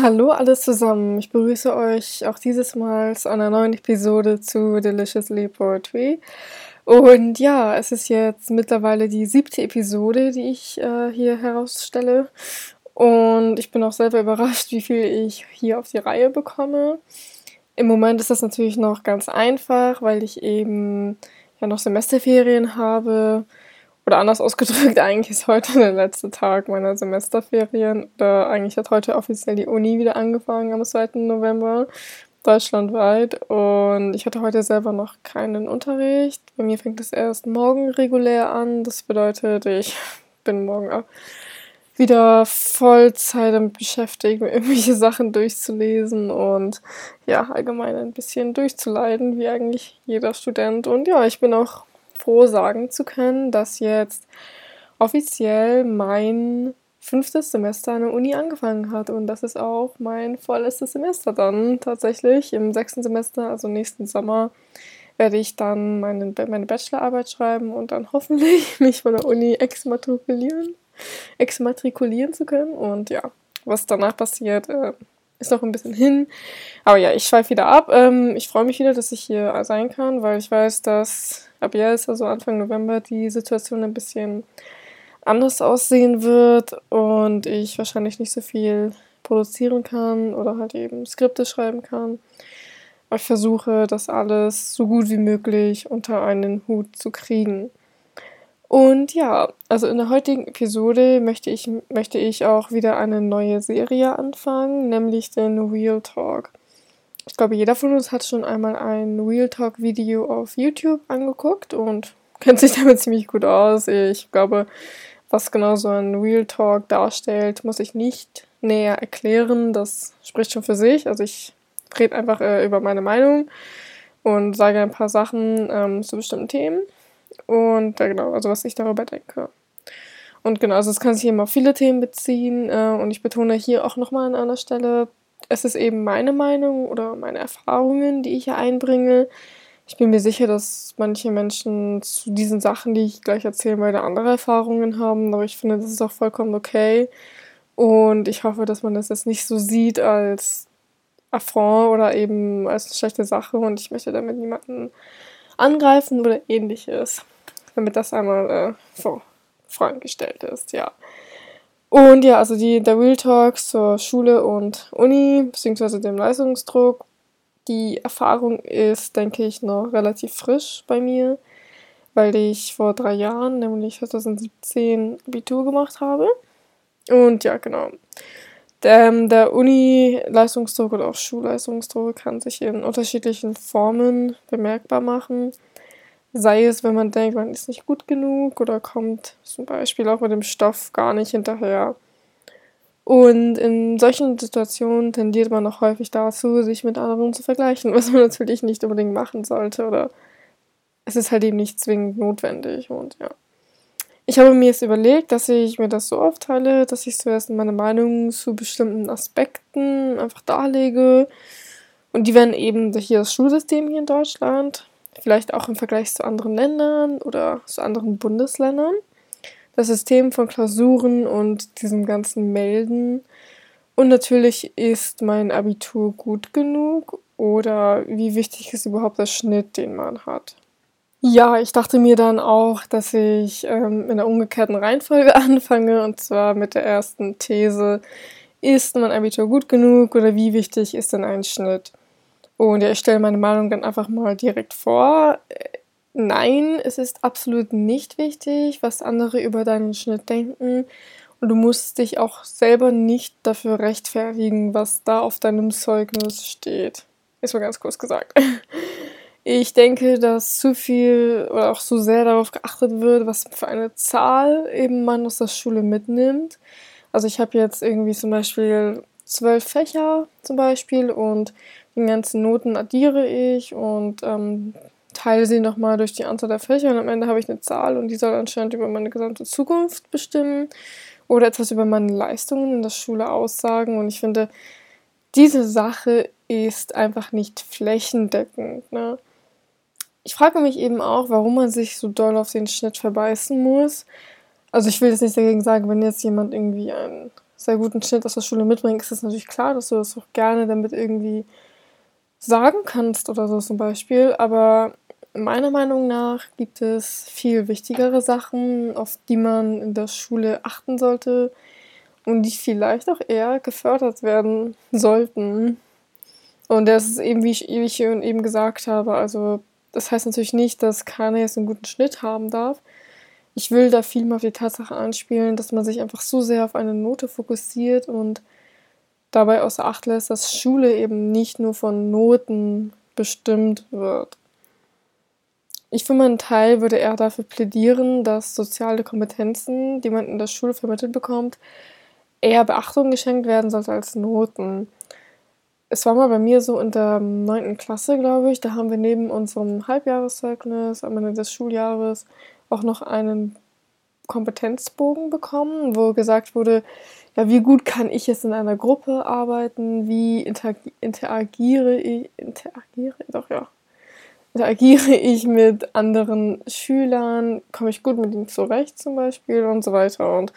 Hallo alles zusammen. Ich begrüße euch auch dieses Mal zu einer neuen Episode zu Deliciously Poetry. Und ja, es ist jetzt mittlerweile die siebte Episode, die ich äh, hier herausstelle. Und ich bin auch selber überrascht, wie viel ich hier auf die Reihe bekomme. Im Moment ist das natürlich noch ganz einfach, weil ich eben ja noch Semesterferien habe oder anders ausgedrückt, eigentlich ist heute der letzte Tag meiner Semesterferien. Oder eigentlich hat heute offiziell die Uni wieder angefangen am 2. November, deutschlandweit. Und ich hatte heute selber noch keinen Unterricht. Bei mir fängt es erst morgen regulär an. Das bedeutet, ich bin morgen wieder Vollzeit damit beschäftigt, mir irgendwelche Sachen durchzulesen und ja, allgemein ein bisschen durchzuleiden, wie eigentlich jeder Student. Und ja, ich bin auch froh sagen zu können, dass jetzt offiziell mein fünftes Semester an der Uni angefangen hat und das ist auch mein vorletztes Semester dann tatsächlich. Im sechsten Semester, also nächsten Sommer, werde ich dann meine, meine Bachelorarbeit schreiben und dann hoffentlich mich von der Uni exmatrikulieren, exmatrikulieren zu können. Und ja, was danach passiert, äh, ist noch ein bisschen hin. Aber ja, ich schweife wieder ab. Ähm, ich freue mich wieder, dass ich hier sein kann, weil ich weiß, dass ab jetzt, also Anfang November, die Situation ein bisschen anders aussehen wird und ich wahrscheinlich nicht so viel produzieren kann oder halt eben Skripte schreiben kann. Aber ich versuche, das alles so gut wie möglich unter einen Hut zu kriegen. Und ja, also in der heutigen Episode möchte ich, möchte ich auch wieder eine neue Serie anfangen, nämlich den Real Talk. Ich glaube, jeder von uns hat schon einmal ein Real Talk Video auf YouTube angeguckt und kennt sich damit ziemlich gut aus. Ich glaube, was genau so ein Real Talk darstellt, muss ich nicht näher erklären. Das spricht schon für sich. Also ich rede einfach äh, über meine Meinung und sage ein paar Sachen ähm, zu bestimmten Themen. Und ja, genau, also was ich darüber denke. Und genau, also es kann sich eben auf viele Themen beziehen. Äh, und ich betone hier auch nochmal an einer Stelle, es ist eben meine Meinung oder meine Erfahrungen, die ich hier einbringe. Ich bin mir sicher, dass manche Menschen zu diesen Sachen, die ich gleich erzählen werde, andere Erfahrungen haben, aber ich finde, das ist auch vollkommen okay. Und ich hoffe, dass man das jetzt nicht so sieht als Affront oder eben als eine schlechte Sache und ich möchte damit niemanden angreifen oder ähnliches, damit das einmal äh, vor Fragen gestellt ist, ja. Und ja, also die, der Real Talk zur Schule und Uni, beziehungsweise dem Leistungsdruck. Die Erfahrung ist, denke ich, noch relativ frisch bei mir, weil ich vor drei Jahren, nämlich 2017, Abitur gemacht habe. Und ja, genau. Der, der Uni-Leistungsdruck oder auch Schulleistungsdruck kann sich in unterschiedlichen Formen bemerkbar machen. Sei es, wenn man denkt, man ist nicht gut genug oder kommt zum Beispiel auch mit dem Stoff gar nicht hinterher. Und in solchen Situationen tendiert man auch häufig dazu, sich mit anderen zu vergleichen, was man natürlich nicht unbedingt machen sollte oder es ist halt eben nicht zwingend notwendig und ja. Ich habe mir jetzt überlegt, dass ich mir das so aufteile, dass ich zuerst meine Meinung zu bestimmten Aspekten einfach darlege. Und die werden eben hier das Schulsystem hier in Deutschland, vielleicht auch im Vergleich zu anderen Ländern oder zu anderen Bundesländern. Das System von Klausuren und diesem ganzen Melden. Und natürlich ist mein Abitur gut genug oder wie wichtig ist überhaupt der Schnitt, den man hat. Ja, ich dachte mir dann auch, dass ich ähm, in der umgekehrten Reihenfolge anfange und zwar mit der ersten These, ist mein Abitur gut genug oder wie wichtig ist denn ein Schnitt? Und ja, ich stelle meine Meinung dann einfach mal direkt vor. Nein, es ist absolut nicht wichtig, was andere über deinen Schnitt denken. Und du musst dich auch selber nicht dafür rechtfertigen, was da auf deinem Zeugnis steht. Ist mal ganz kurz gesagt. Ich denke, dass zu viel oder auch zu sehr darauf geachtet wird, was für eine Zahl eben man aus der Schule mitnimmt. Also ich habe jetzt irgendwie zum Beispiel zwölf Fächer zum Beispiel und die ganzen Noten addiere ich und ähm, teile sie nochmal durch die Anzahl der Fächer und am Ende habe ich eine Zahl und die soll anscheinend über meine gesamte Zukunft bestimmen oder etwas über meine Leistungen in der Schule aussagen. Und ich finde, diese Sache ist einfach nicht flächendeckend. Ne? Ich frage mich eben auch, warum man sich so doll auf den Schnitt verbeißen muss. Also ich will jetzt nicht dagegen sagen, wenn jetzt jemand irgendwie ein sehr guten Schnitt aus der Schule mitbringst, ist es natürlich klar, dass du das auch gerne damit irgendwie sagen kannst oder so zum Beispiel. Aber meiner Meinung nach gibt es viel wichtigere Sachen, auf die man in der Schule achten sollte und die vielleicht auch eher gefördert werden sollten. Und das ist eben, wie ich eben gesagt habe, also das heißt natürlich nicht, dass keiner jetzt einen guten Schnitt haben darf. Ich will da viel mehr auf die Tatsache anspielen, dass man sich einfach so sehr auf eine Note fokussiert und dabei außer Acht lässt, dass Schule eben nicht nur von Noten bestimmt wird. Ich für meinen Teil würde eher dafür plädieren, dass soziale Kompetenzen, die man in der Schule vermittelt bekommt, eher Beachtung geschenkt werden sollte als Noten. Es war mal bei mir so in der neunten Klasse, glaube ich, da haben wir neben unserem Halbjahreszeugnis am Ende des Schuljahres auch noch einen Kompetenzbogen bekommen, wo gesagt wurde, ja, wie gut kann ich jetzt in einer Gruppe arbeiten, wie interagiere ich, interagiere, doch ja, interagiere ich mit anderen Schülern, komme ich gut mit ihnen zurecht zum Beispiel und so weiter. Und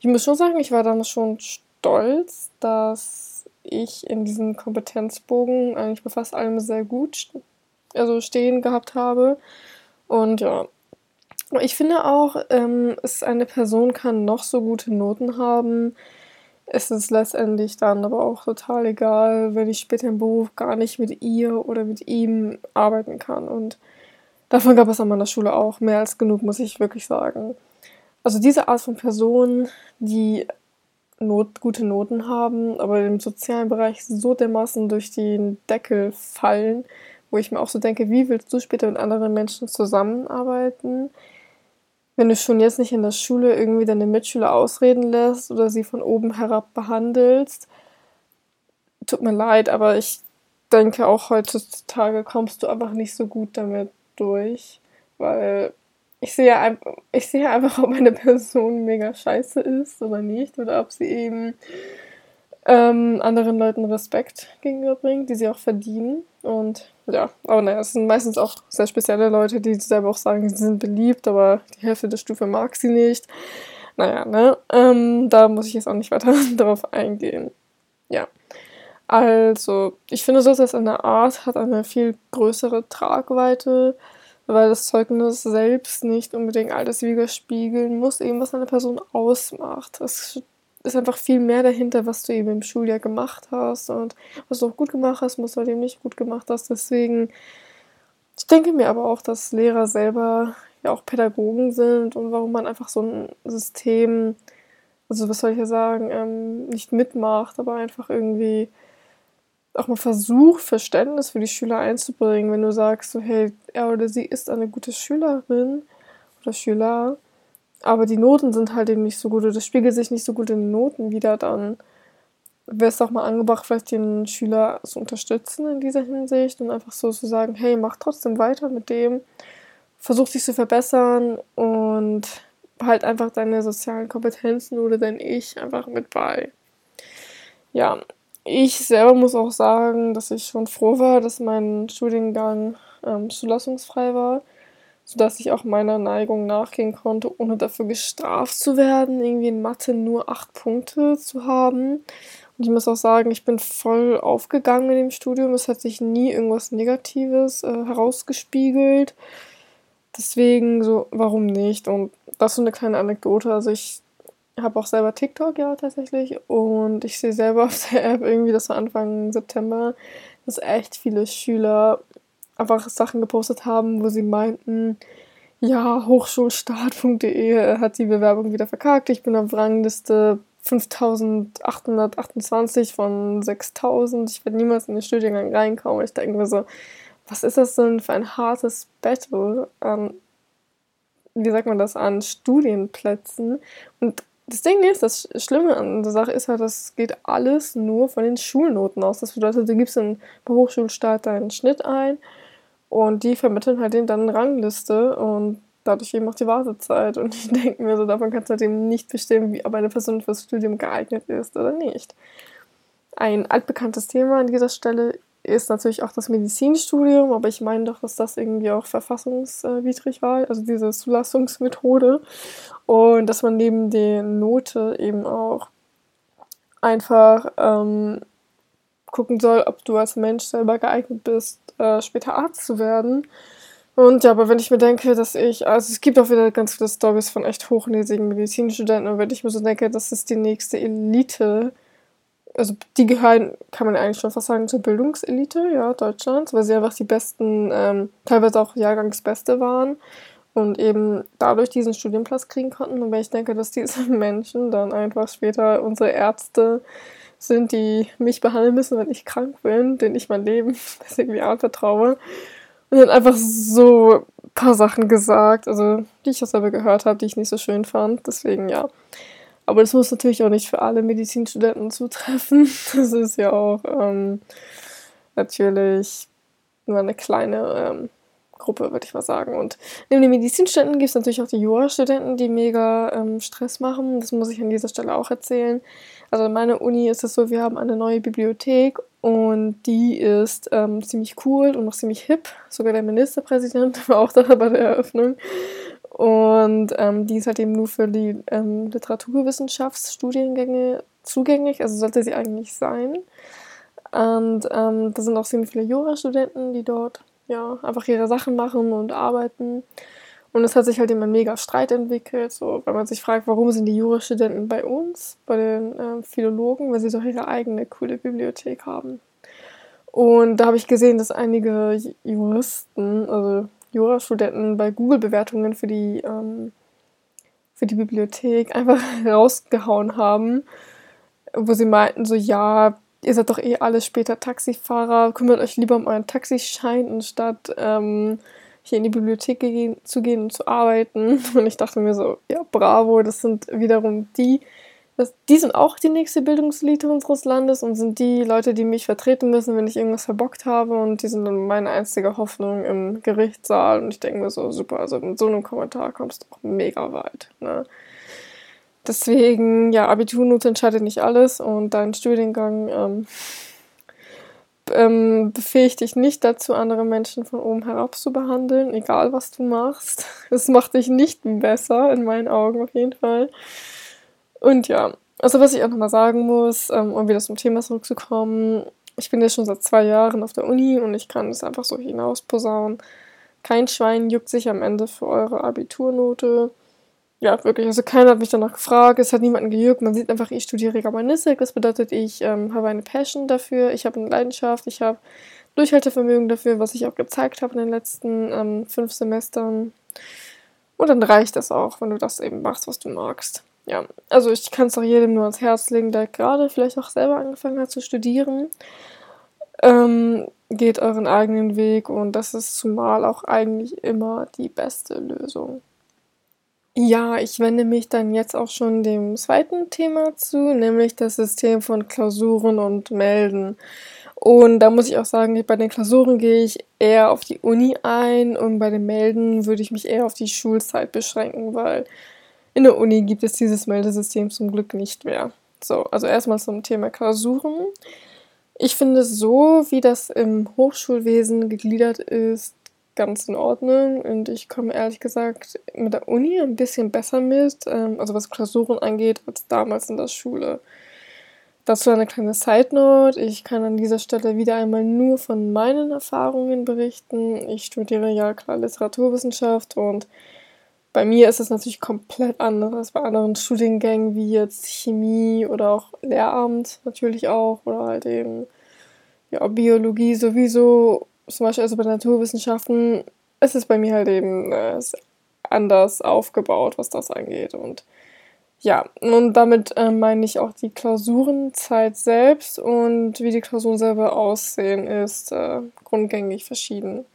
ich muss schon sagen, ich war damals schon stolz, dass ich in diesem Kompetenzbogen eigentlich bei fast allem sehr gut also stehen gehabt habe. Und ja, ich finde auch, ähm, es, eine Person kann noch so gute Noten haben. Es ist letztendlich dann aber auch total egal, wenn ich später im Beruf gar nicht mit ihr oder mit ihm arbeiten kann. Und davon gab es an meiner Schule auch mehr als genug, muss ich wirklich sagen. Also diese Art von Personen, die Not, gute Noten haben, aber im sozialen Bereich so dermaßen durch den Deckel fallen, wo ich mir auch so denke, wie willst du später mit anderen Menschen zusammenarbeiten, wenn du schon jetzt nicht in der Schule irgendwie deine Mitschüler ausreden lässt oder sie von oben herab behandelst. Tut mir leid, aber ich denke auch heutzutage kommst du einfach nicht so gut damit durch, weil ich sehe, ich sehe einfach, ob eine Person mega scheiße ist oder nicht, oder ob sie eben ähm, anderen Leuten Respekt gegenüberbringt, die sie auch verdienen. Und ja, aber naja, es sind meistens auch sehr spezielle Leute, die selber auch sagen, sie sind beliebt, aber die Hälfte der Stufe mag sie nicht. Naja, ne? Ähm, da muss ich jetzt auch nicht weiter darauf eingehen. Ja. Also, ich finde, so etwas eine Art hat eine viel größere Tragweite weil das Zeugnis selbst nicht unbedingt alles widerspiegeln muss, eben was eine Person ausmacht. Es ist einfach viel mehr dahinter, was du eben im Schuljahr gemacht hast und was du auch gut gemacht hast, was du eben nicht gut gemacht hast. Deswegen, ich denke mir aber auch, dass Lehrer selber ja auch Pädagogen sind und warum man einfach so ein System, also was soll ich ja sagen, ähm, nicht mitmacht, aber einfach irgendwie auch mal versucht, Verständnis für die Schüler einzubringen, wenn du sagst, so, hey, er oder sie ist eine gute Schülerin oder Schüler, aber die Noten sind halt eben nicht so gut oder das spiegelt sich nicht so gut in den Noten wieder, dann wäre es auch mal angebracht, vielleicht den Schüler zu unterstützen in dieser Hinsicht und einfach so zu sagen, hey, mach trotzdem weiter mit dem, versuch dich zu verbessern und halt einfach deine sozialen Kompetenzen oder dein Ich einfach mit bei. Ja, ich selber muss auch sagen, dass ich schon froh war, dass mein Studiengang ähm, zulassungsfrei war, sodass ich auch meiner Neigung nachgehen konnte, ohne dafür gestraft zu werden, irgendwie in Mathe nur acht Punkte zu haben. Und ich muss auch sagen, ich bin voll aufgegangen in dem Studium. Es hat sich nie irgendwas Negatives äh, herausgespiegelt. Deswegen so, warum nicht? Und das ist so eine kleine Anekdote. Also ich habe auch selber TikTok, ja, tatsächlich. Und ich sehe selber auf der App irgendwie, das war Anfang September, dass echt viele Schüler einfach Sachen gepostet haben, wo sie meinten, ja, hochschulstart.de hat die Bewerbung wieder verkackt. Ich bin auf Rangliste 5828 von 6000. Ich werde niemals in den Studiengang reinkommen. Ich denke mir so, was ist das denn für ein hartes Battle an, wie sagt man das, an Studienplätzen? Und das Ding ist, das Schlimme an der Sache ist halt, das geht alles nur von den Schulnoten aus. Das bedeutet, du gibst in, bei Hochschulstart deinen Schnitt ein und die vermitteln halt eben dann eine Rangliste und dadurch eben auch die Wartezeit. Und ich denke mir so, davon kannst du halt eben nicht bestimmen, wie, ob eine Person fürs Studium geeignet ist oder nicht. Ein altbekanntes Thema an dieser Stelle ist natürlich auch das Medizinstudium, aber ich meine doch, dass das irgendwie auch verfassungswidrig war, also diese Zulassungsmethode. Und dass man neben der Note eben auch einfach ähm, gucken soll, ob du als Mensch selber geeignet bist, äh, später Arzt zu werden. Und ja, aber wenn ich mir denke, dass ich, also es gibt auch wieder ganz viele Stories von echt hochnäsigen Medizinstudenten, und wenn ich mir so denke, das ist die nächste Elite, also die gehören, kann man eigentlich schon fast sagen, zur Bildungselite, ja, Deutschlands, weil sie einfach die besten, ähm, teilweise auch Jahrgangsbeste waren und eben dadurch diesen Studienplatz kriegen konnten. Und wenn ich denke, dass diese Menschen dann einfach später unsere Ärzte sind, die mich behandeln müssen, wenn ich krank bin, denen ich mein Leben irgendwie anvertraue. Und dann einfach so ein paar Sachen gesagt, also die ich auch selber gehört habe, die ich nicht so schön fand. Deswegen ja. Aber das muss natürlich auch nicht für alle Medizinstudenten zutreffen. Das ist ja auch ähm, natürlich nur eine kleine ähm, Gruppe, würde ich mal sagen. Und neben den Medizinstudenten gibt es natürlich auch die Jurastudenten, die mega ähm, Stress machen. Das muss ich an dieser Stelle auch erzählen. Also an meiner Uni ist es so, wir haben eine neue Bibliothek und die ist ähm, ziemlich cool und noch ziemlich hip. Sogar der Ministerpräsident war auch da bei der Eröffnung. Und ähm, die ist halt eben nur für die ähm, Literaturwissenschaftsstudiengänge zugänglich, also sollte sie eigentlich sein. Und ähm, da sind auch ziemlich viele Jurastudenten, die dort ja, einfach ihre Sachen machen und arbeiten. Und es hat sich halt immer ein mega Streit entwickelt, so, weil man sich fragt, warum sind die Jurastudenten bei uns, bei den äh, Philologen, weil sie doch ihre eigene coole Bibliothek haben. Und da habe ich gesehen, dass einige Juristen, also Jurastudenten bei Google-Bewertungen für die ähm, für die Bibliothek einfach rausgehauen haben, wo sie meinten so, ja, ihr seid doch eh alle später Taxifahrer, kümmert euch lieber um euren Taxischein, anstatt ähm, hier in die Bibliothek zu gehen und zu arbeiten. Und ich dachte mir so, ja, bravo, das sind wiederum die, das, die sind auch die nächste Bildungselite unseres Landes und sind die Leute, die mich vertreten müssen, wenn ich irgendwas verbockt habe. Und die sind dann meine einzige Hoffnung im Gerichtssaal. Und ich denke mir so, super, also mit so einem Kommentar kommst du auch mega weit. Ne? Deswegen, ja, Abiturnote entscheidet nicht alles und dein Studiengang ähm, ähm, befähigt dich nicht dazu, andere Menschen von oben herab zu behandeln, egal was du machst. Es macht dich nicht besser, in meinen Augen auf jeden Fall. Und ja, also was ich auch nochmal sagen muss, ähm, um wieder zum Thema zurückzukommen, ich bin jetzt schon seit zwei Jahren auf der Uni und ich kann es einfach so hinausposaunen. Kein Schwein juckt sich am Ende für eure Abiturnote ja, wirklich. Also keiner hat mich danach gefragt, es hat niemanden gejuckt. Man sieht einfach, ich studiere Germanistik. Das bedeutet, ich ähm, habe eine Passion dafür, ich habe eine Leidenschaft, ich habe Durchhaltevermögen dafür, was ich auch gezeigt habe in den letzten ähm, fünf Semestern. Und dann reicht das auch, wenn du das eben machst, was du magst. Ja, also ich kann es auch jedem nur ans Herz legen, der gerade vielleicht auch selber angefangen hat zu studieren. Ähm, geht euren eigenen Weg und das ist zumal auch eigentlich immer die beste Lösung. Ja, ich wende mich dann jetzt auch schon dem zweiten Thema zu, nämlich das System von Klausuren und Melden. Und da muss ich auch sagen, bei den Klausuren gehe ich eher auf die Uni ein und bei den Melden würde ich mich eher auf die Schulzeit beschränken, weil in der Uni gibt es dieses Meldesystem zum Glück nicht mehr. So, also erstmal zum Thema Klausuren. Ich finde so, wie das im Hochschulwesen gegliedert ist, ganz in Ordnung und ich komme ehrlich gesagt mit der Uni ein bisschen besser mit, ähm, also was Klausuren angeht, als damals in der Schule. Dazu eine kleine Side Note. Ich kann an dieser Stelle wieder einmal nur von meinen Erfahrungen berichten. Ich studiere ja klar Literaturwissenschaft und bei mir ist es natürlich komplett anders als bei anderen Studiengängen wie jetzt Chemie oder auch Lehramt natürlich auch oder halt eben ja, Biologie sowieso zum Beispiel also bei Naturwissenschaften ist es bei mir halt eben äh, anders aufgebaut, was das angeht. Und ja, und damit äh, meine ich auch die Klausurenzeit selbst und wie die Klausuren selber aussehen, ist äh, grundgängig verschieden.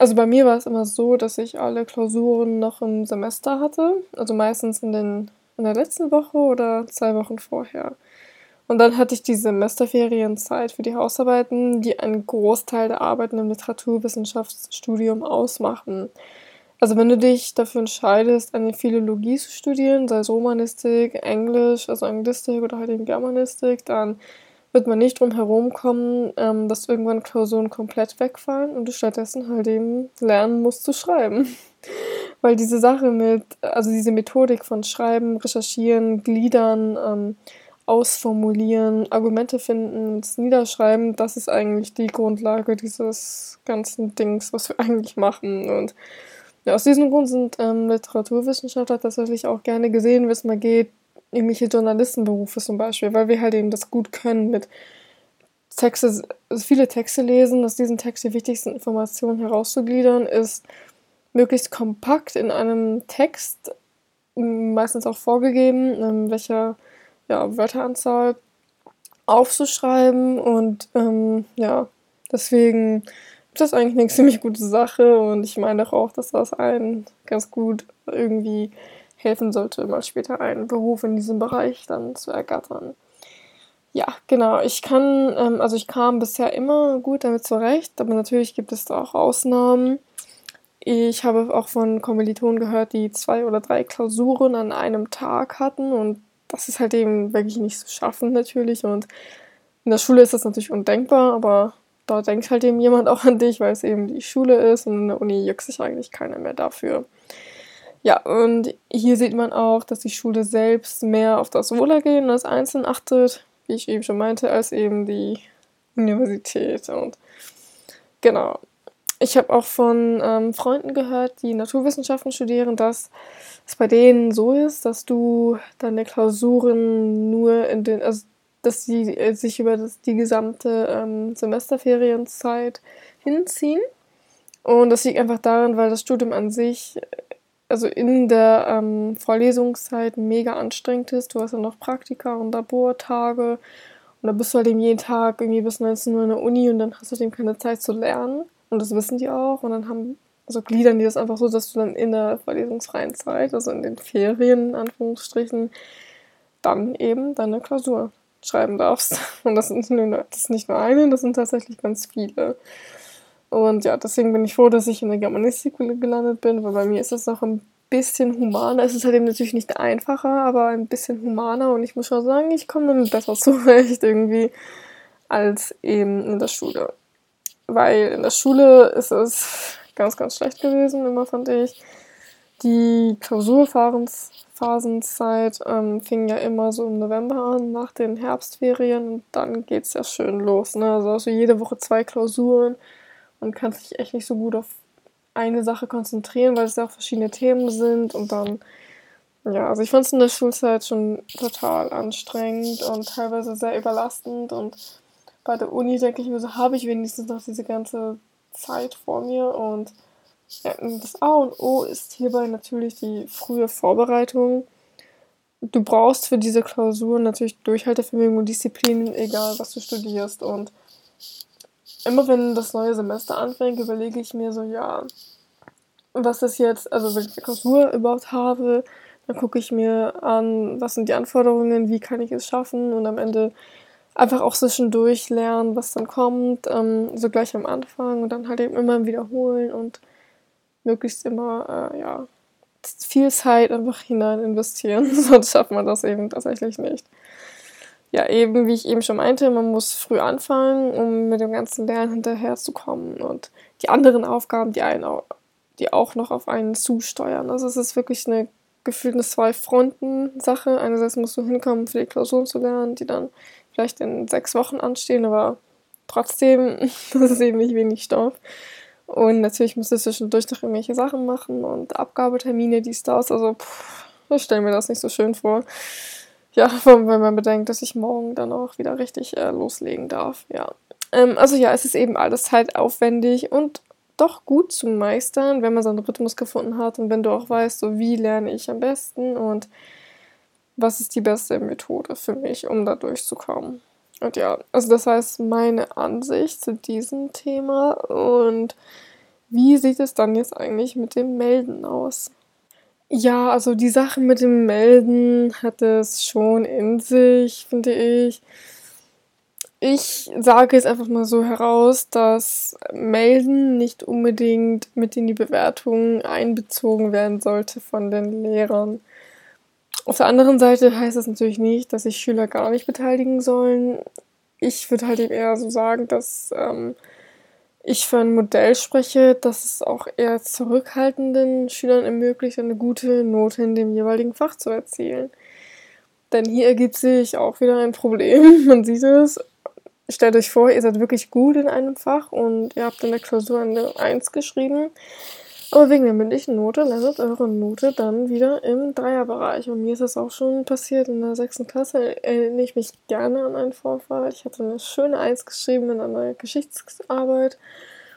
Also bei mir war es immer so, dass ich alle Klausuren noch im Semester hatte, also meistens in, den, in der letzten Woche oder zwei Wochen vorher. Und dann hatte ich die Semesterferienzeit für die Hausarbeiten, die einen Großteil der Arbeiten im Literaturwissenschaftsstudium ausmachen. Also wenn du dich dafür entscheidest, eine Philologie zu studieren, sei es Romanistik, Englisch, also Anglistik oder halt eben Germanistik, dann wird man nicht drum herum kommen, ähm, dass irgendwann Klausuren komplett wegfallen und du stattdessen halt eben lernen musst zu schreiben. Weil diese Sache mit, also diese Methodik von Schreiben, Recherchieren, Gliedern, ähm, ausformulieren, Argumente finden, uns niederschreiben, das ist eigentlich die Grundlage dieses ganzen Dings, was wir eigentlich machen. Und ja, aus diesem Grund sind ähm, Literaturwissenschaftler tatsächlich auch gerne gesehen, wenn es mal geht, irgendwelche Journalistenberufe zum Beispiel, weil wir halt eben das gut können mit Texte, also viele Texte lesen, aus diesen Texten die wichtigsten Informationen herauszugliedern, ist möglichst kompakt in einem Text, meistens auch vorgegeben, welcher ja, Wörteranzahl aufzuschreiben. Und ähm, ja, deswegen ist das eigentlich eine ziemlich gute Sache. Und ich meine auch, dass das einen ganz gut irgendwie helfen sollte, mal später einen Beruf in diesem Bereich dann zu ergattern. Ja, genau. Ich kann, ähm, also ich kam bisher immer gut damit zurecht, aber natürlich gibt es da auch Ausnahmen. Ich habe auch von Kommilitonen gehört, die zwei oder drei Klausuren an einem Tag hatten und das ist halt eben wirklich nicht zu schaffen natürlich und in der Schule ist das natürlich undenkbar, aber da denkt halt eben jemand auch an dich, weil es eben die Schule ist und in der Uni juckt sich eigentlich keiner mehr dafür. Ja, und hier sieht man auch, dass die Schule selbst mehr auf das Wohlergehen des Einzelnen achtet, wie ich eben schon meinte, als eben die Universität. Und genau. Ich habe auch von ähm, Freunden gehört, die Naturwissenschaften studieren, dass es bei denen so ist, dass du deine Klausuren nur in den, also dass sie äh, sich über das, die gesamte ähm, Semesterferienzeit hinziehen. Und das liegt einfach daran, weil das Studium an sich also in der ähm, Vorlesungszeit mega anstrengend ist. Du hast ja noch Praktika und Labortage und da bist du halt eben jeden Tag irgendwie bis 19 Uhr in der Uni und dann hast du eben keine Zeit zu lernen. Und das wissen die auch. Und dann haben, also gliedern die das einfach so, dass du dann in der vorlesungsfreien Zeit, also in den Ferien, in Anführungsstrichen, dann eben deine Klausur schreiben darfst. Und das, sind das ist nicht nur eine, das sind tatsächlich ganz viele. Und ja, deswegen bin ich froh, dass ich in der Germanistik gelandet bin, weil bei mir ist es noch ein bisschen humaner. Es ist halt eben natürlich nicht einfacher, aber ein bisschen humaner und ich muss schon sagen, ich komme damit besser zurecht irgendwie als eben in der Schule. Weil in der Schule ist es ganz, ganz schlecht gewesen, immer fand ich. Die Klausurphasenzeit ähm, fing ja immer so im November an, nach den Herbstferien und dann geht es ja schön los. Ne? Also, also jede Woche zwei Klausuren man kann sich echt nicht so gut auf eine Sache konzentrieren, weil es ja auch verschiedene Themen sind und dann, ja, also ich fand es in der Schulzeit schon total anstrengend und teilweise sehr überlastend und bei der Uni denke ich mir so, habe ich wenigstens noch diese ganze Zeit vor mir und ja, das A und O ist hierbei natürlich die frühe Vorbereitung. Du brauchst für diese Klausuren natürlich Durchhaltevermögen und Disziplin, egal was du studierst und immer wenn das neue Semester anfängt, überlege ich mir so, ja, was ist jetzt, also wenn ich eine Klausur überhaupt habe, dann gucke ich mir an, was sind die Anforderungen, wie kann ich es schaffen und am Ende einfach auch zwischendurch lernen, was dann kommt, ähm, so gleich am Anfang und dann halt eben immer wiederholen und möglichst immer, äh, ja, viel Zeit einfach hinein investieren, sonst schafft man das eben tatsächlich nicht ja, eben, wie ich eben schon meinte, man muss früh anfangen, um mit dem ganzen Lernen hinterherzukommen und die anderen Aufgaben, die einen auch, die auch noch auf einen zusteuern. Also es ist wirklich eine gefühlt eine Zwei-Fronten-Sache. Einerseits musst du hinkommen, für die Klausuren zu lernen, die dann vielleicht in sechs Wochen anstehen, aber trotzdem, das ist eben nicht wenig Stoff. Und natürlich musst du zwischendurch noch irgendwelche Sachen machen und Abgabetermine, dies, das. Also, pff, ich stelle mir das nicht so schön vor. Ja, wenn man bedenkt, dass ich morgen dann auch wieder richtig äh, loslegen darf. Ja. Ähm, also ja, es ist eben alles zeitaufwendig und doch gut zu meistern, wenn man seinen Rhythmus gefunden hat und wenn du auch weißt, so wie lerne ich am besten und was ist die beste Methode für mich, um da durchzukommen. Und ja, also das heißt meine Ansicht zu diesem Thema und wie sieht es dann jetzt eigentlich mit dem Melden aus? Ja, also die Sache mit dem Melden hat es schon in sich, finde ich. Ich sage jetzt einfach mal so heraus, dass Melden nicht unbedingt mit in die Bewertung einbezogen werden sollte von den Lehrern. Auf der anderen Seite heißt das natürlich nicht, dass sich Schüler gar nicht beteiligen sollen. Ich würde halt eben eher so sagen, dass ähm, ich für ein Modell spreche, das es auch eher zurückhaltenden Schülern ermöglicht, eine gute Note in dem jeweiligen Fach zu erzielen. Denn hier ergibt sich auch wieder ein Problem. Man sieht es. Stellt euch vor, ihr seid wirklich gut in einem Fach und ihr habt in der Klausur eine 1 geschrieben. Aber wegen der mündlichen Note landet eure Note dann wieder im Dreierbereich. Und mir ist das auch schon passiert in der sechsten Klasse. Erinnere ich mich gerne an einen Vorfall. Ich hatte eine schöne Eins geschrieben in einer Geschichtsarbeit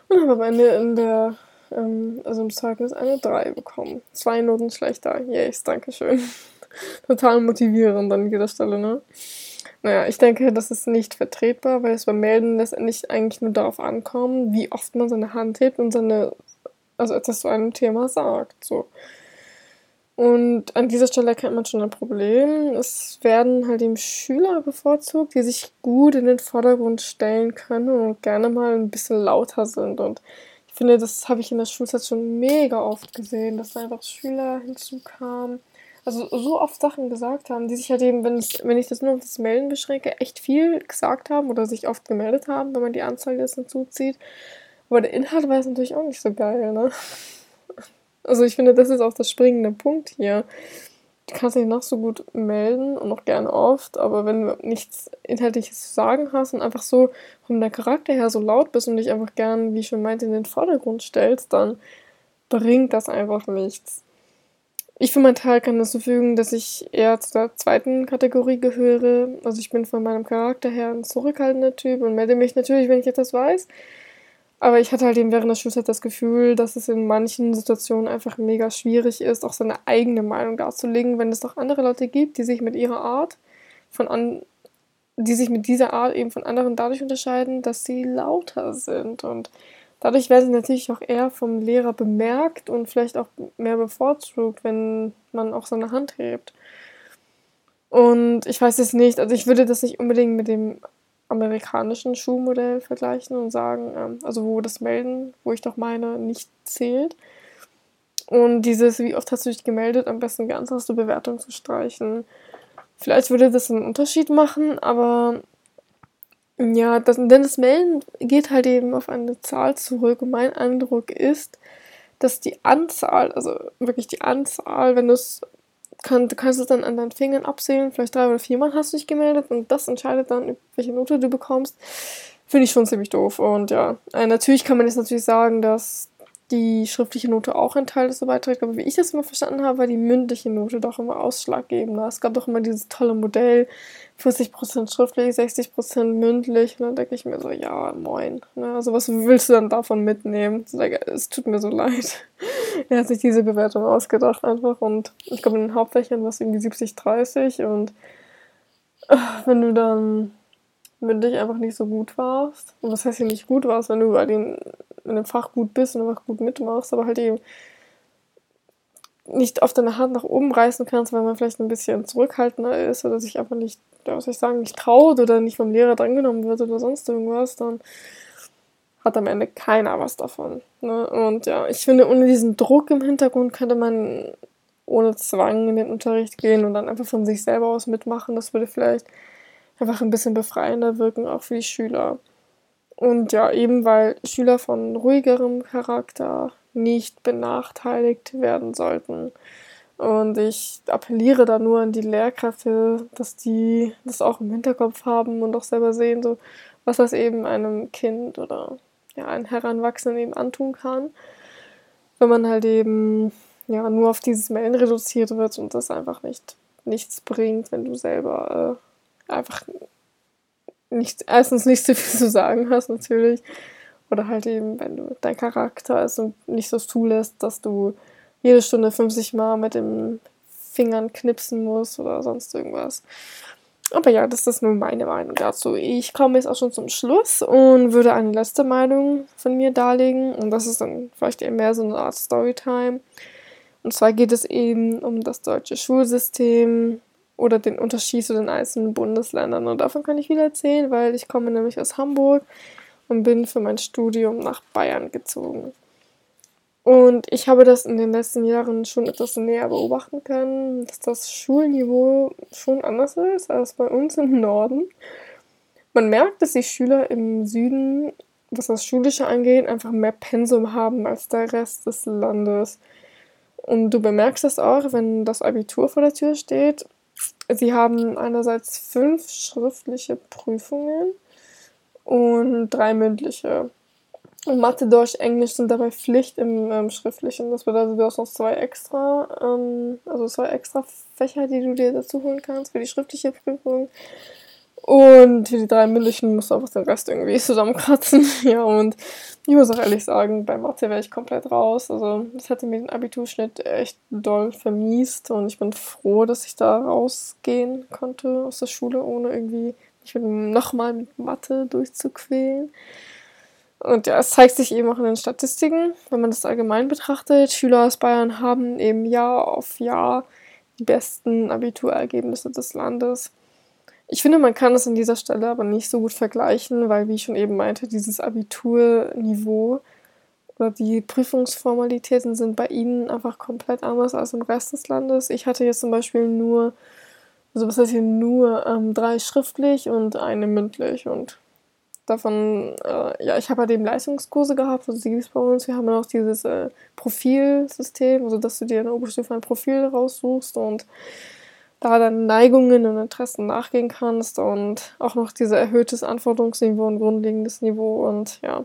und habe am Ende in der, ähm, also im Zeugnis eine 3 bekommen. Zwei Noten schlechter. Yes, Dankeschön. Total motivierend an jeder Stelle, ne? Naja, ich denke, das ist nicht vertretbar, weil es beim Melden letztendlich eigentlich nur darauf ankommt, wie oft man seine Hand hebt und seine also etwas zu einem Thema sagt. So. Und an dieser Stelle erkennt man schon ein Problem. Es werden halt eben Schüler bevorzugt, die sich gut in den Vordergrund stellen können und gerne mal ein bisschen lauter sind. Und ich finde, das habe ich in der Schulzeit schon mega oft gesehen, dass da einfach Schüler hinzukamen. Also so oft Sachen gesagt haben, die sich halt eben, wenn, es, wenn ich das nur auf das Melden beschränke, echt viel gesagt haben oder sich oft gemeldet haben, wenn man die Anzahl jetzt hinzuzieht. Aber der Inhalt war jetzt natürlich auch nicht so geil, ne? Also ich finde, das ist auch der springende Punkt hier. Du kannst dich noch so gut melden und auch gerne oft, aber wenn du nichts Inhaltliches zu sagen hast und einfach so von der Charakter her so laut bist und dich einfach gern, wie ich schon meinte, in den Vordergrund stellst, dann bringt das einfach nichts. Ich für meinen Teil kann so fügen, dass ich eher zu der zweiten Kategorie gehöre. Also ich bin von meinem Charakter her ein zurückhaltender Typ und melde mich natürlich, wenn ich etwas weiß. Aber ich hatte halt eben während der Schulzeit das Gefühl, dass es in manchen Situationen einfach mega schwierig ist, auch seine eigene Meinung darzulegen, wenn es doch andere Leute gibt, die sich mit ihrer Art von an, die sich mit dieser Art eben von anderen dadurch unterscheiden, dass sie lauter sind. Und dadurch werden sie natürlich auch eher vom Lehrer bemerkt und vielleicht auch mehr bevorzugt, wenn man auch seine Hand hebt. Und ich weiß es nicht, also ich würde das nicht unbedingt mit dem amerikanischen Schulmodell vergleichen und sagen, ähm, also wo das Melden, wo ich doch meine, nicht zählt. Und dieses, wie oft hast du dich gemeldet, am besten ganz aus der Bewertung zu streichen. Vielleicht würde das einen Unterschied machen, aber ja, das, denn das Melden geht halt eben auf eine Zahl zurück. Und mein Eindruck ist, dass die Anzahl, also wirklich die Anzahl, wenn du es kann, du kannst es dann an deinen Fingern abzählen, vielleicht drei oder viermal hast du dich gemeldet und das entscheidet dann, welche Note du bekommst. Finde ich schon ziemlich doof. Und ja, äh, natürlich kann man jetzt natürlich sagen, dass die schriftliche Note auch ein Teil dazu beiträgt, aber wie ich das immer verstanden habe, war die mündliche Note doch immer ausschlaggebender. Es gab doch immer dieses tolle Modell, 40% schriftlich, 60% mündlich. Und dann denke ich mir so, ja, moin. Ne? Also was willst du dann davon mitnehmen? Es tut mir so leid. Er hat sich diese Bewertung ausgedacht einfach. Und ich glaube, in den Hauptfächern war es irgendwie 70-30. Und ach, wenn du dann mündlich einfach nicht so gut warst, und das heißt ja nicht gut warst, wenn du bei dem, in dem Fach gut bist und einfach gut mitmachst, aber halt eben nicht auf deine Hand nach oben reißen kannst, weil man vielleicht ein bisschen zurückhaltender ist oder sich einfach nicht, was soll ich sagen, nicht traut oder nicht vom Lehrer drangenommen wird oder sonst irgendwas, dann hat am Ende keiner was davon. Ne? Und ja, ich finde, ohne diesen Druck im Hintergrund könnte man ohne Zwang in den Unterricht gehen und dann einfach von sich selber aus mitmachen. Das würde vielleicht einfach ein bisschen befreiender wirken, auch für die Schüler. Und ja, eben weil Schüler von ruhigerem Charakter nicht benachteiligt werden sollten. Und ich appelliere da nur an die Lehrkräfte, dass die das auch im Hinterkopf haben und auch selber sehen, so was das eben einem Kind oder ja, einem Heranwachsenden eben antun kann, wenn man halt eben ja nur auf dieses Melden reduziert wird und das einfach nicht nichts bringt, wenn du selber äh, einfach nicht, erstens nicht so viel zu sagen hast natürlich oder halt eben, wenn du dein Charakter ist und nicht so zulässt, dass du jede Stunde 50 Mal mit den Fingern knipsen musst oder sonst irgendwas. Aber ja, das ist nur meine Meinung dazu. Ich komme jetzt auch schon zum Schluss und würde eine letzte Meinung von mir darlegen. Und das ist dann vielleicht eher mehr so eine Art Storytime. Und zwar geht es eben um das deutsche Schulsystem oder den Unterschied zu den einzelnen Bundesländern. Und davon kann ich viel erzählen, weil ich komme nämlich aus Hamburg und bin für mein Studium nach Bayern gezogen. Und ich habe das in den letzten Jahren schon etwas näher beobachten können, dass das Schulniveau schon anders ist als bei uns im Norden. Man merkt, dass die Schüler im Süden, was das Schulische angeht, einfach mehr Pensum haben als der Rest des Landes. Und du bemerkst das auch, wenn das Abitur vor der Tür steht. sie haben einerseits fünf schriftliche Prüfungen und drei mündliche. Mathe, Deutsch, Englisch sind dabei Pflicht im ähm, Schriftlichen. Das bedeutet, du hast noch zwei extra, ähm, also zwei extra Fächer, die du dir dazu holen kannst für die schriftliche Prüfung. Und für die drei mündlichen musst du einfach den Rest irgendwie zusammenkratzen. ja, und ich muss auch ehrlich sagen, bei Mathe wäre ich komplett raus. Also, das hätte mir den Abiturschnitt echt doll vermiest. Und ich bin froh, dass ich da rausgehen konnte aus der Schule, ohne irgendwie mich nochmal mit Mathe durchzuquälen. Und ja, es zeigt sich eben auch in den Statistiken, wenn man das allgemein betrachtet. Schüler aus Bayern haben eben Jahr auf Jahr die besten Abiturergebnisse des Landes. Ich finde, man kann es an dieser Stelle aber nicht so gut vergleichen, weil, wie ich schon eben meinte, dieses Abiturniveau oder die Prüfungsformalitäten sind bei ihnen einfach komplett anders als im Rest des Landes. Ich hatte jetzt zum Beispiel nur, also was heißt hier nur, ähm, drei schriftlich und eine mündlich und davon, äh, ja, ich habe halt eben Leistungskurse gehabt, also die gibt es bei uns. Wir haben auch dieses äh, Profilsystem, also dass du dir in der Oberstufe ein Profil raussuchst und da dann Neigungen und Interessen nachgehen kannst und auch noch dieses erhöhtes Anforderungsniveau und grundlegendes Niveau und ja.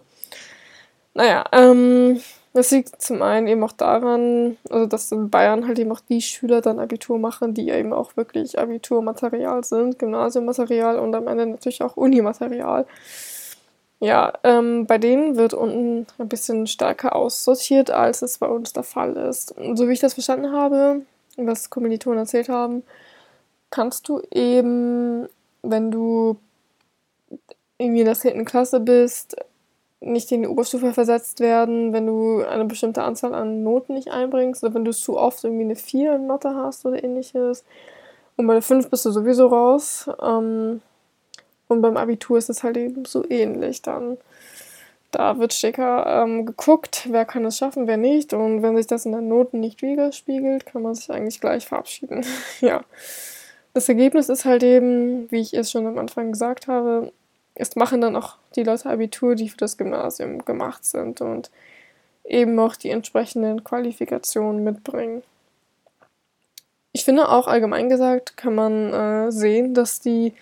Naja, ähm, das liegt zum einen eben auch daran, also dass in Bayern halt eben auch die Schüler dann Abitur machen, die eben auch wirklich Abiturmaterial sind, Gymnasiummaterial und am Ende natürlich auch Unimaterial. Ja, ähm, bei denen wird unten ein bisschen stärker aussortiert, als es bei uns der Fall ist. Und so wie ich das verstanden habe, was Kommilitonen erzählt haben, kannst du eben, wenn du irgendwie in der 10. Klasse bist, nicht in die Oberstufe versetzt werden, wenn du eine bestimmte Anzahl an Noten nicht einbringst oder wenn du zu oft irgendwie eine 4 in Mathe hast oder ähnliches. Und bei der 5 bist du sowieso raus. Ähm, und beim Abitur ist es halt eben so ähnlich dann. Da wird stärker ähm, geguckt, wer kann es schaffen, wer nicht. Und wenn sich das in den Noten nicht widerspiegelt, kann man sich eigentlich gleich verabschieden. ja. Das Ergebnis ist halt eben, wie ich es schon am Anfang gesagt habe, es machen dann auch die Leute Abitur, die für das Gymnasium gemacht sind und eben auch die entsprechenden Qualifikationen mitbringen. Ich finde auch allgemein gesagt kann man äh, sehen, dass die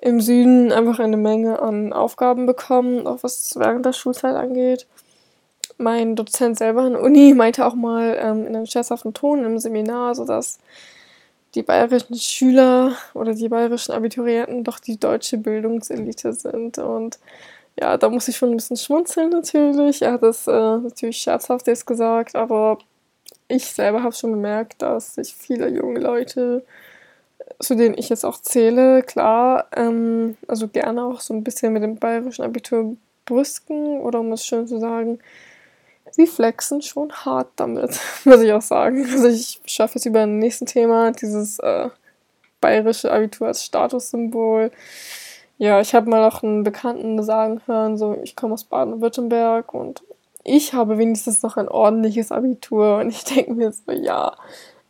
im Süden einfach eine Menge an Aufgaben bekommen, auch was während der Schulzeit angeht. Mein Dozent selber an der Uni meinte auch mal ähm, in einem scherzhaften Ton im Seminar, so dass die bayerischen Schüler oder die bayerischen Abiturienten doch die deutsche Bildungselite sind. Und ja, da muss ich schon ein bisschen schmunzeln natürlich. Er hat das äh, natürlich scherzhaft jetzt gesagt, aber ich selber habe schon bemerkt, dass sich viele junge Leute, zu denen ich jetzt auch zähle, klar, ähm, also gerne auch so ein bisschen mit dem bayerischen Abitur brüsken oder um es schön zu sagen, sie flexen schon hart damit, muss ich auch sagen. Also ich schaffe jetzt über ein nächsten Thema, dieses äh, bayerische Abitur als Statussymbol. Ja, ich habe mal auch einen Bekannten sagen hören, so ich komme aus Baden-Württemberg und ich habe wenigstens noch ein ordentliches Abitur und ich denke mir so, ja,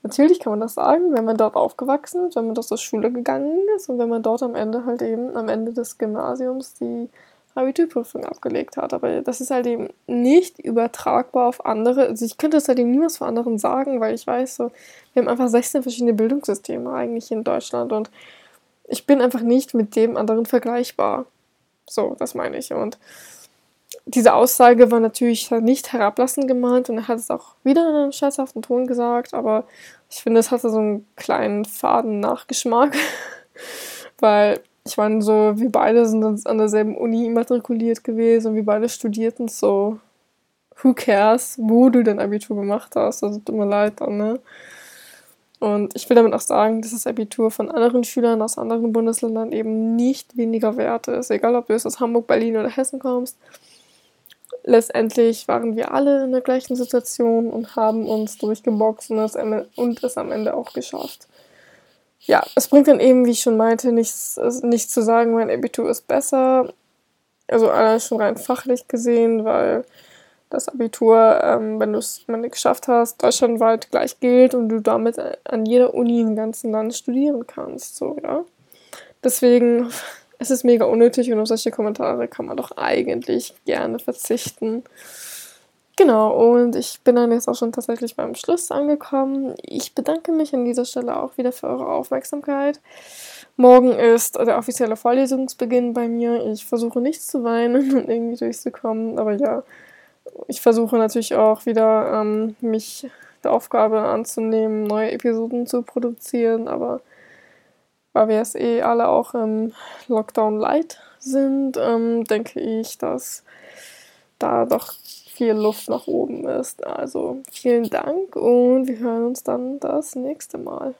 natürlich kann man das sagen, wenn man dort aufgewachsen ist, wenn man dort zur Schule gegangen ist und wenn man dort am Ende halt eben am Ende des Gymnasiums die Abiturprüfung abgelegt hat. Aber das ist halt eben nicht übertragbar auf andere. Also ich könnte das halt eben niemals von anderen sagen, weil ich weiß so, wir haben einfach 16 verschiedene Bildungssysteme eigentlich in Deutschland und ich bin einfach nicht mit dem anderen vergleichbar. So, das meine ich. Und diese Aussage war natürlich nicht herablassend gemeint und er hat es auch wieder in einem scherzhaften Ton gesagt, aber ich finde, es hatte so einen kleinen faden Nachgeschmack, weil ich meine, so, wir beide sind an derselben Uni immatrikuliert gewesen und wir beide studierten so. Who cares, wo du dein Abitur gemacht hast? Also tut mir leid ne? Und ich will damit auch sagen, dass das Abitur von anderen Schülern aus anderen Bundesländern eben nicht weniger wert ist. Egal, ob du jetzt aus Hamburg, Berlin oder Hessen kommst. Letztendlich waren wir alle in der gleichen Situation und haben uns durchgeboxt und es am Ende auch geschafft ja, es bringt dann eben, wie ich schon meinte, nichts, nicht zu sagen, mein Abitur ist besser. Also allein schon rein fachlich gesehen, weil das Abitur, ähm, wenn du es geschafft hast, deutschlandweit gleich gilt und du damit an jeder Uni im ganzen Land studieren kannst. So, ja. Deswegen es ist mega unnötig und auf solche Kommentare kann man doch eigentlich gerne verzichten. Genau, und ich bin dann jetzt auch schon tatsächlich beim Schluss angekommen. Ich bedanke mich an dieser Stelle auch wieder für eure Aufmerksamkeit. Morgen ist der offizielle Vorlesungsbeginn bei mir. Ich versuche nicht zu weinen und irgendwie durchzukommen, aber ja, ich versuche natürlich auch wieder ähm, mich der Aufgabe anzunehmen, neue Episoden zu produzieren, aber weil wir es eh alle auch im Lockdown Light sind, ähm, denke ich, dass da doch viel Luft nach oben ist. Also vielen Dank und wir hören uns dann das nächste Mal.